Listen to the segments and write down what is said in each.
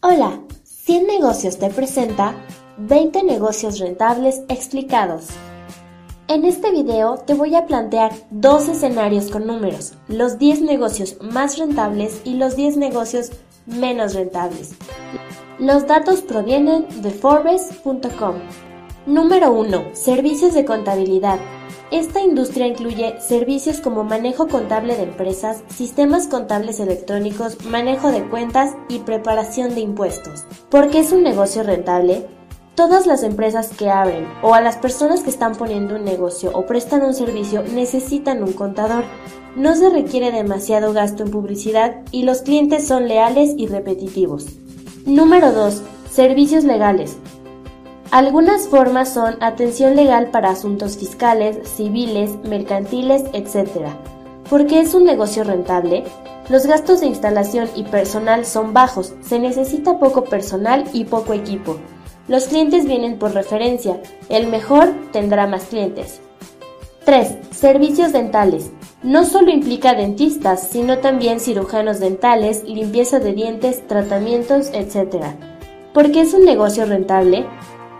Hola, 100 negocios te presenta 20 negocios rentables explicados. En este video te voy a plantear dos escenarios con números, los 10 negocios más rentables y los 10 negocios menos rentables. Los datos provienen de Forbes.com. Número 1. Servicios de contabilidad. Esta industria incluye servicios como manejo contable de empresas, sistemas contables electrónicos, manejo de cuentas y preparación de impuestos. ¿Por qué es un negocio rentable? Todas las empresas que abren o a las personas que están poniendo un negocio o prestan un servicio necesitan un contador. No se requiere demasiado gasto en publicidad y los clientes son leales y repetitivos. Número 2. Servicios legales. Algunas formas son atención legal para asuntos fiscales, civiles, mercantiles, etc. ¿Por qué es un negocio rentable? Los gastos de instalación y personal son bajos, se necesita poco personal y poco equipo. Los clientes vienen por referencia, el mejor tendrá más clientes. 3. Servicios dentales. No solo implica dentistas, sino también cirujanos dentales, limpieza de dientes, tratamientos, etc. ¿Por qué es un negocio rentable?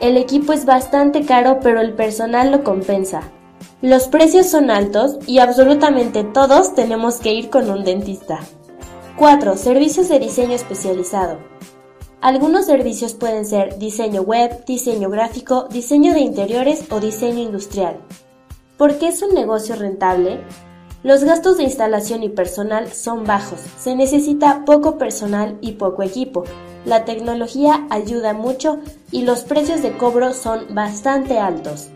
El equipo es bastante caro pero el personal lo compensa. Los precios son altos y absolutamente todos tenemos que ir con un dentista. 4. Servicios de diseño especializado. Algunos servicios pueden ser diseño web, diseño gráfico, diseño de interiores o diseño industrial. ¿Por qué es un negocio rentable? Los gastos de instalación y personal son bajos, se necesita poco personal y poco equipo, la tecnología ayuda mucho y los precios de cobro son bastante altos.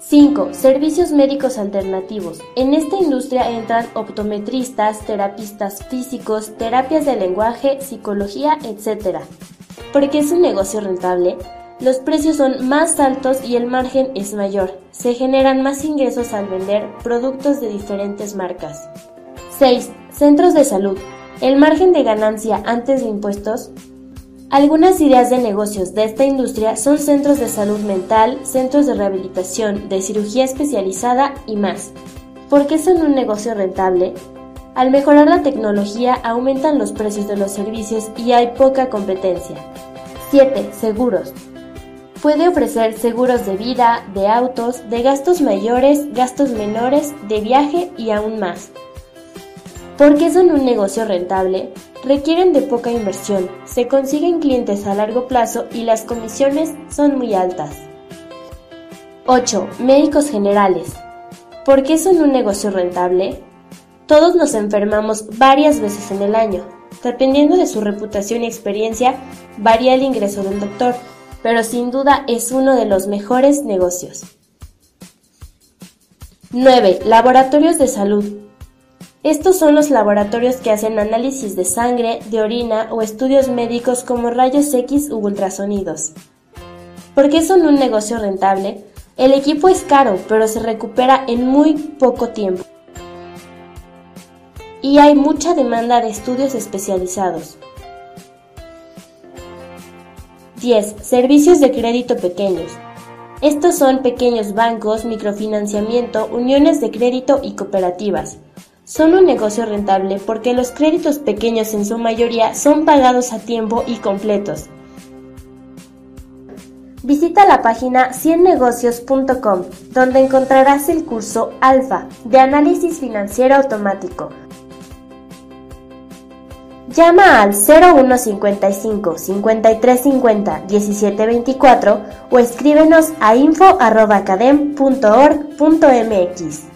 5. Servicios médicos alternativos. En esta industria entran optometristas, terapistas físicos, terapias de lenguaje, psicología, etc. Porque es un negocio rentable, los precios son más altos y el margen es mayor. Se generan más ingresos al vender productos de diferentes marcas. 6. Centros de salud. El margen de ganancia antes de impuestos algunas ideas de negocios de esta industria son centros de salud mental, centros de rehabilitación, de cirugía especializada y más. ¿Por qué son un negocio rentable? Al mejorar la tecnología aumentan los precios de los servicios y hay poca competencia. 7. Seguros. Puede ofrecer seguros de vida, de autos, de gastos mayores, gastos menores, de viaje y aún más. ¿Por qué son un negocio rentable? Requieren de poca inversión, se consiguen clientes a largo plazo y las comisiones son muy altas. 8. Médicos generales. ¿Por qué son un negocio rentable? Todos nos enfermamos varias veces en el año. Dependiendo de su reputación y experiencia, varía el ingreso del doctor, pero sin duda es uno de los mejores negocios. 9. Laboratorios de salud. Estos son los laboratorios que hacen análisis de sangre, de orina o estudios médicos como rayos X u ultrasonidos. ¿Por qué son un negocio rentable? El equipo es caro, pero se recupera en muy poco tiempo. Y hay mucha demanda de estudios especializados. 10. Servicios de crédito pequeños. Estos son pequeños bancos, microfinanciamiento, uniones de crédito y cooperativas. Son un negocio rentable porque los créditos pequeños en su mayoría son pagados a tiempo y completos. Visita la página 100negocios.com, donde encontrarás el curso Alfa de Análisis Financiero Automático. Llama al 0155 5350 1724 o escríbenos a info.academ.org.mx.